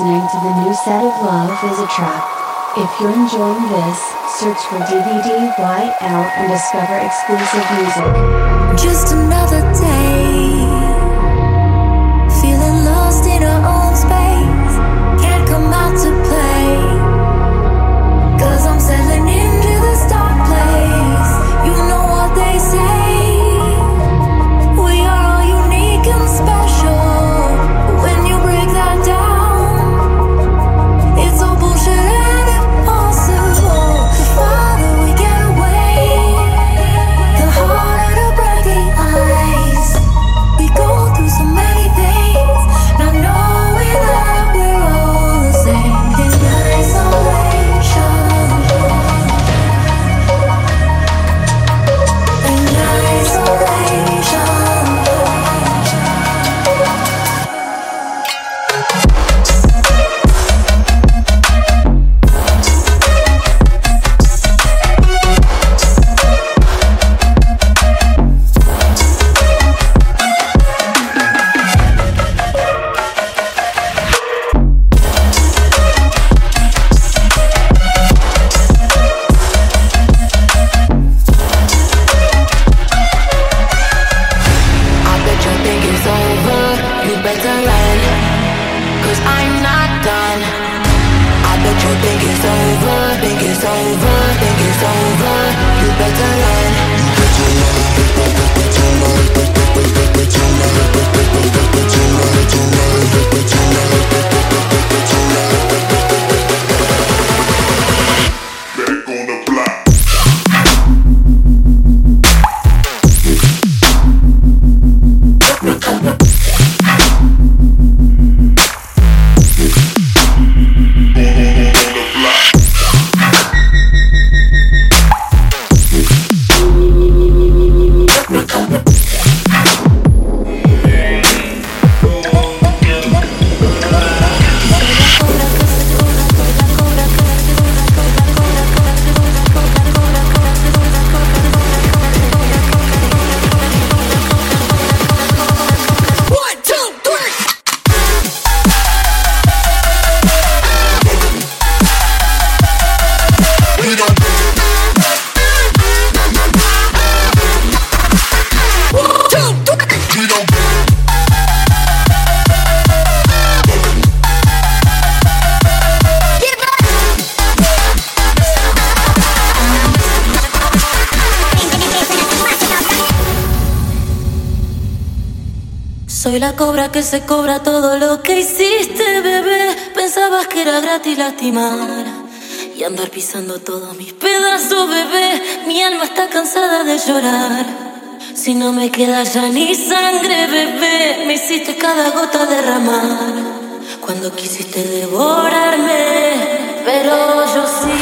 listening to the new set of Love is a Trap. If you're enjoying this, search for DVD YL and discover exclusive music. Just another day. But you think it's over, think it's over, think it's over. You better learn. You better learn, better learn, better learn, better better learn, better better learn. Que se cobra todo lo que hiciste, bebé. Pensabas que era gratis lastimar y andar pisando todos mis pedazos, bebé. Mi alma está cansada de llorar. Si no me queda ya ni sangre, bebé, me hiciste cada gota derramar. Cuando quisiste devorarme, pero yo sigo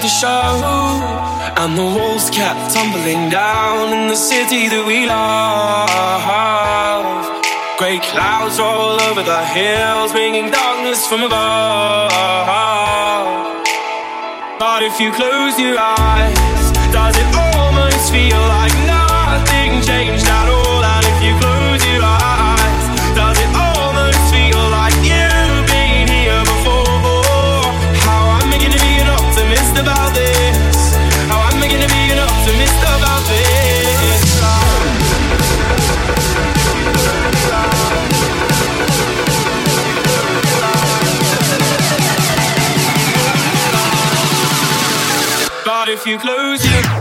nothing to show. And the walls kept tumbling down in the city that we love. Great clouds roll over the hills, bringing darkness from above. But if you close your eyes, if you close your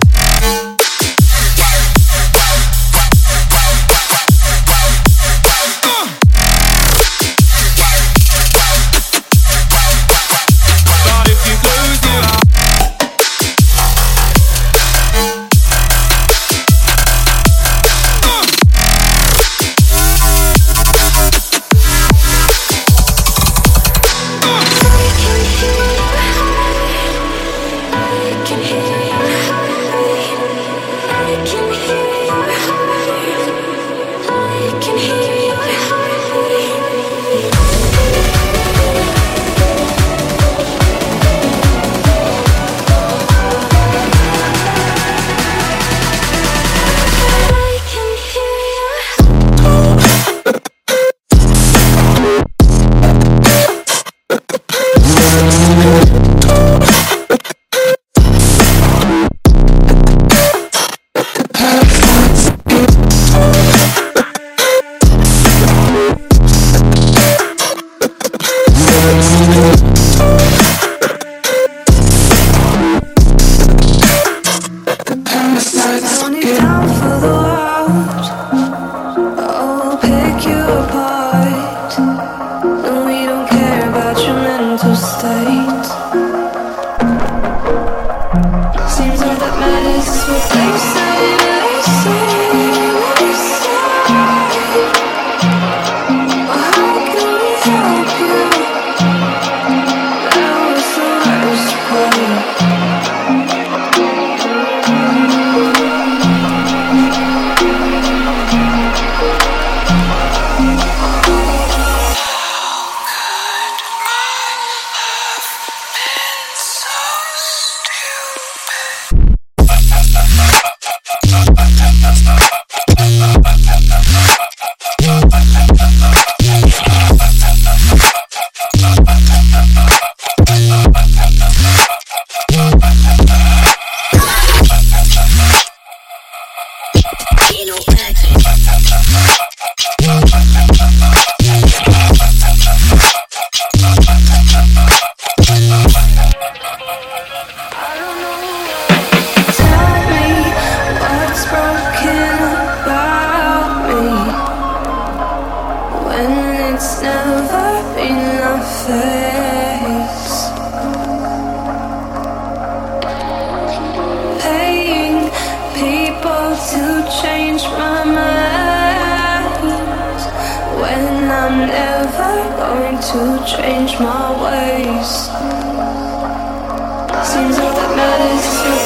that matters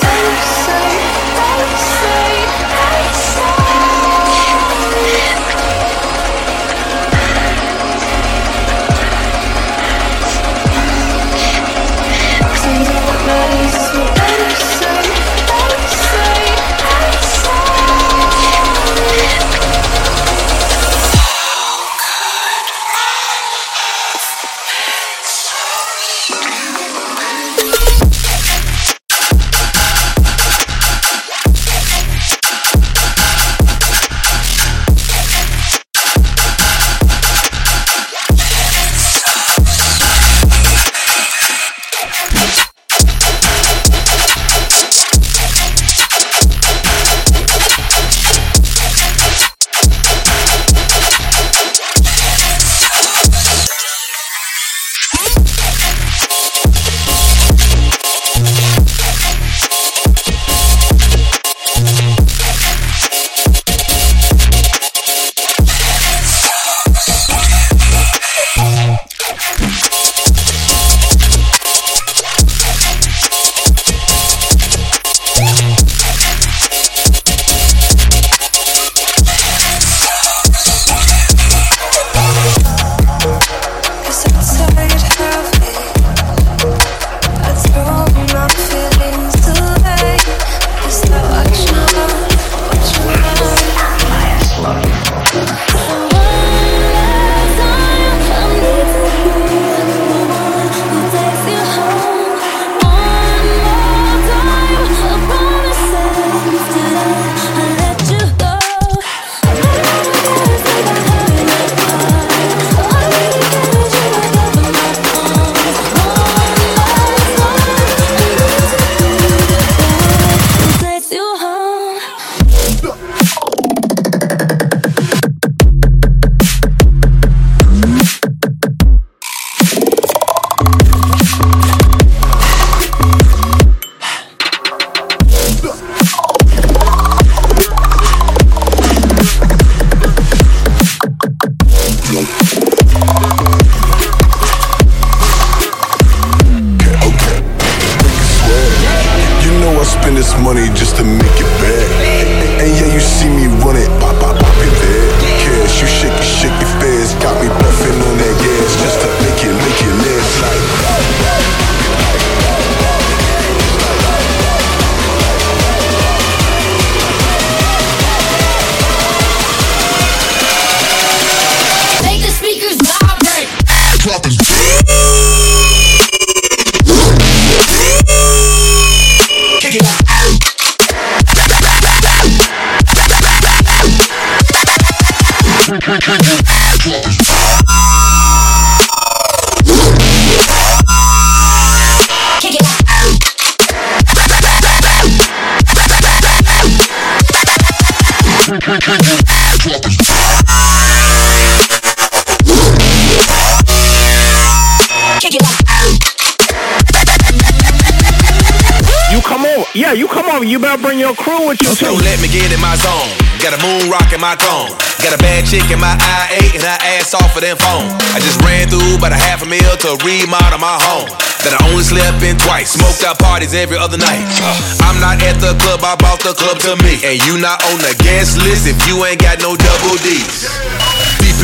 Yeah, you come over. Better bring your crew with you So too. let me get in my zone. Got a moon rock in my cone. Got a bad chick in my eye IA and her ass off of them phone. I just ran through about a half a mil to remodel my home. That I only slept in twice. Smoked out parties every other night. Uh, I'm not at the club, I bought the club to me. And you not on the guest list if you ain't got no double D's.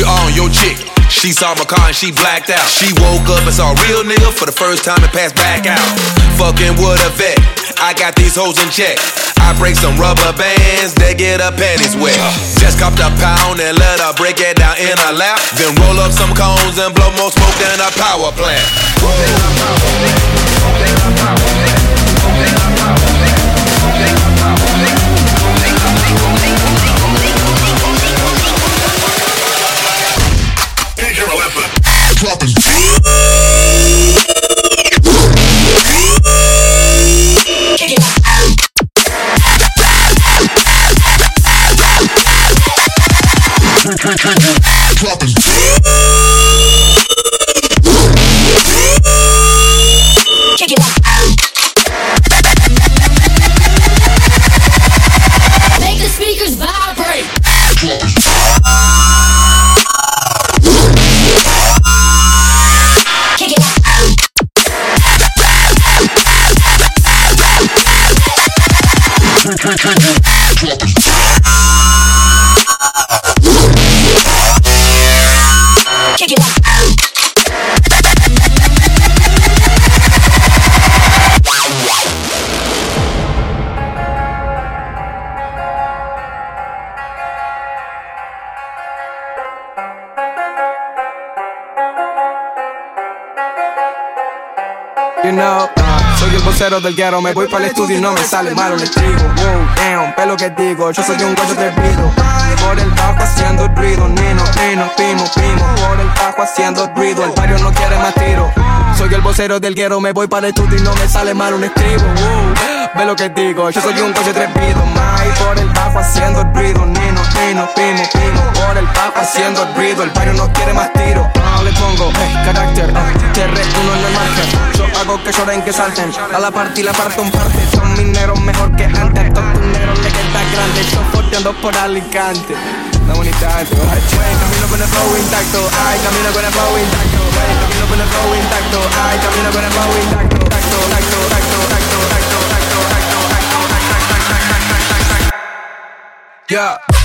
It on your chick. She saw my car and she blacked out. She woke up and saw a real nigga for the first time and passed back out. Fucking with a vet. I got these hoes in check. I break some rubber bands, they get her panties wet. Just copped a pound and let her break it down in her lap. Then roll up some cones and blow more smoke than a power plant. Kick Oh, vocero del guero, me voy para el estudio y no me sale malo el trigo. Wow, damn, ve lo que digo, yo soy un guayo atrevido. Por el bajo haciendo ruido, nino, nino, pimo, pimo. Por el bajo haciendo ruido, el barrio no quiere más tiro. Soy el vocero del guero, me voy para el estudio y no me sale mal un estribo. Ve lo que digo, yo soy un guayo atrevido. Mai, por el bajo haciendo ruido, nino, nino, pimo, pimo. Por el bajo haciendo ruido, el barrio no quiere más tiro. No le pongo, hey, carácter, uh, te resto no es marca. Yo hago que lloren, que salten. A la parte y la parto en parte. Son mineros mejor que antes. Estos mineros le queda grande. Yo forteando por Alicante. La bonita, ay, camino con el flow intacto. Ay, camino con el flow intacto. Ay, camino con el flow intacto. Ay, camino con el flow intacto. Yeah.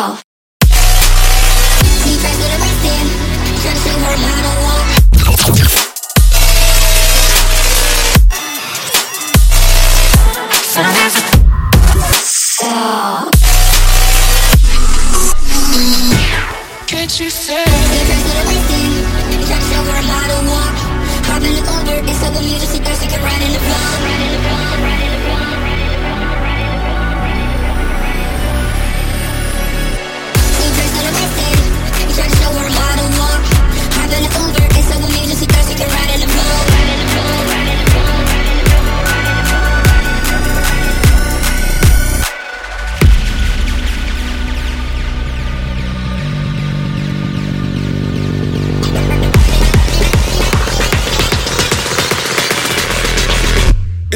Girl.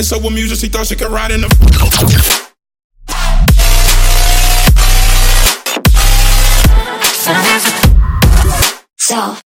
And so music, she thought she could ride in the. Self.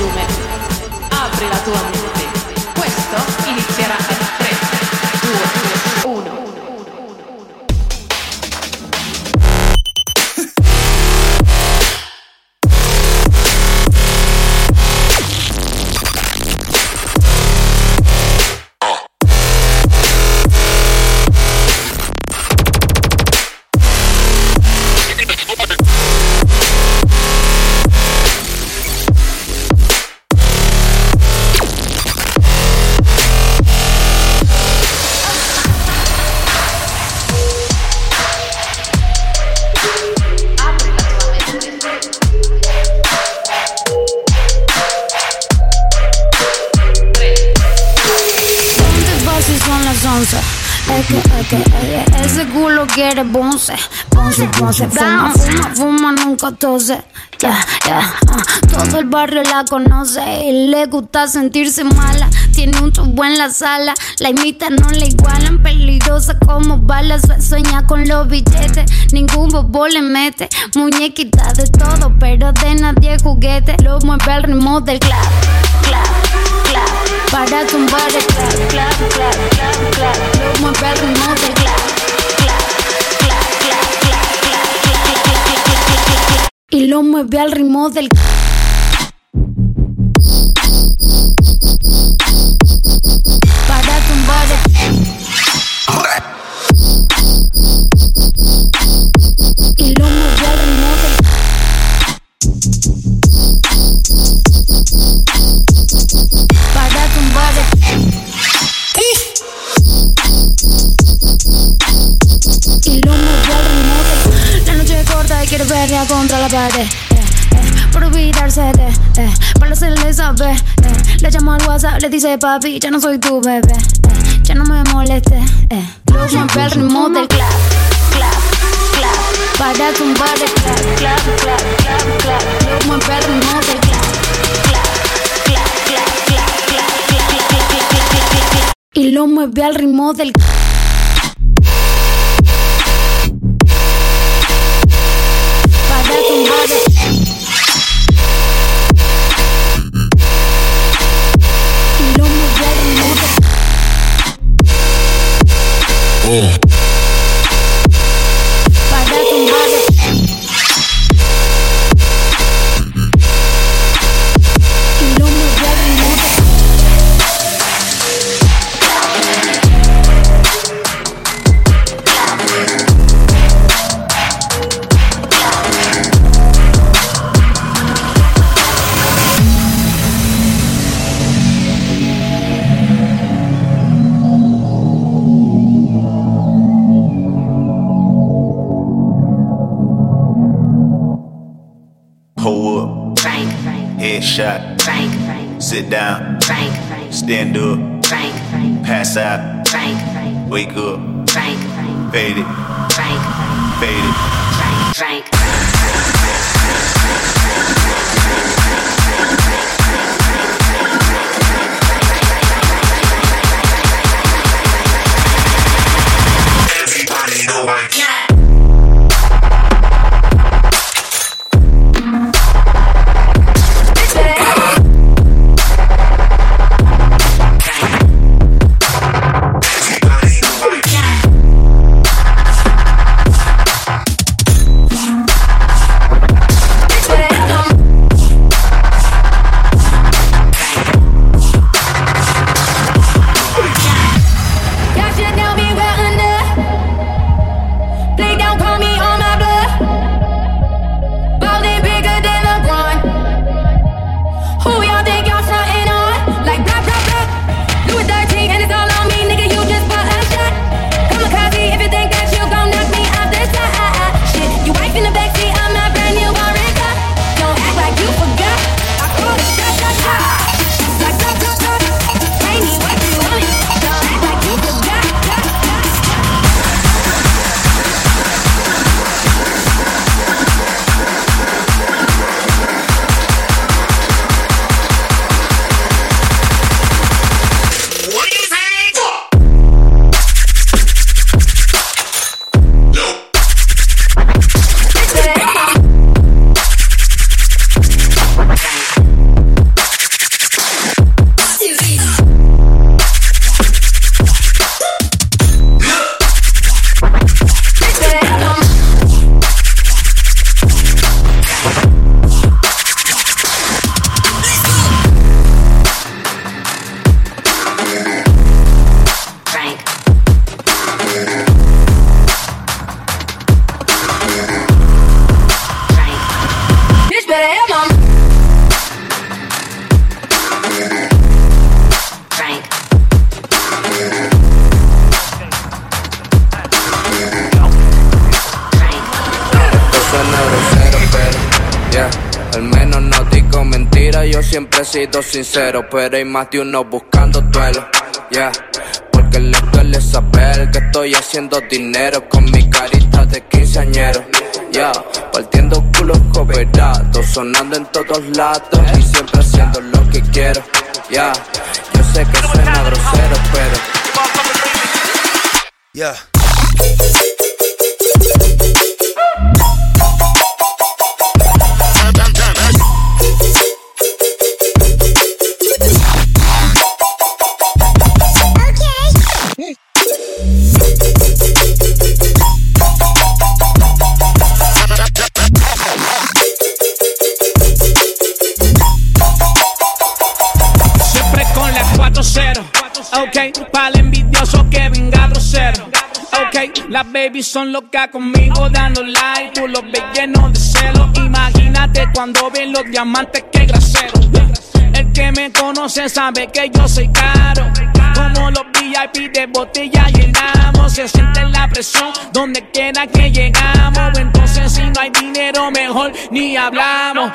Volume. Apri la tua mente. Las 11? Es que, es que, eh, ese culo quiere ponce, ponce, ponce, fuma, fuma, fuma, nunca tose, ya, ya, ah. todo el barrio la conoce y le gusta sentirse mala, tiene un tubo en la sala, la imita, no la igualan, peligrosa como balas, sueña con los billetes, ningún bobo le mete, muñequita de todo, pero de nadie juguete, lo mueve al ritmo del clap, clap, clap, para tumbar el clap, clap, clap, clap, clap, lo mueve al ritmo del clap, clap, clap, clap, clap, clap, clap, clap, clap, clap, clap, y lo mueve al ritmo del para eh, eh, por olvidarse de eh, para hacerle saber eh, le llamo al whatsapp le dice papi ya no soy tu bebé eh, ya no me moleste eh, lo mueve al ritmo del clap clap clap para tumbar el clap clap clap clap clap al ritmo del clap clap clap clap clap clap clap clap clap clap clap clap y lo mueve al ritmo del para Cool. Oh my God. Sido sincero, pero hay más de uno buscando duelo, yeah. Porque les duele saber que estoy haciendo dinero con mi carita de quinceañero, yeah. Partiendo culos cooperados, sonando en todos lados y siempre haciendo lo que quiero, yeah. Yo sé que suena grosero, pero Yeah. Ok, para el envidioso que venga grosero. Ok, las babies son locas conmigo dando like. Tú los ves llenos de celo. Imagínate cuando ven los diamantes que grasero. El que me conoce sabe que yo soy caro. Como los VIP de botella llenamos. Se siente la presión donde quiera que llegamos. Entonces, si no hay dinero, mejor ni hablamos.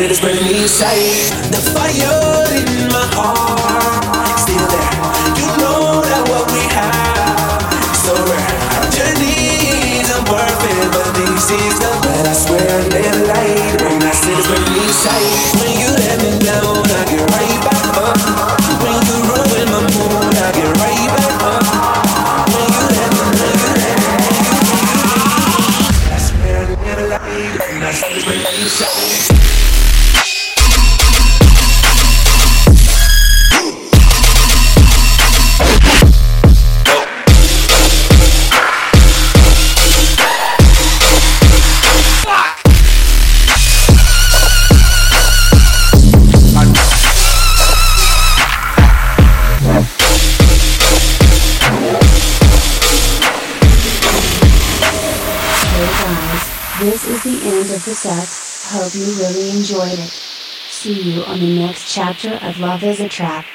feel it's burning inside of Love is a Trap.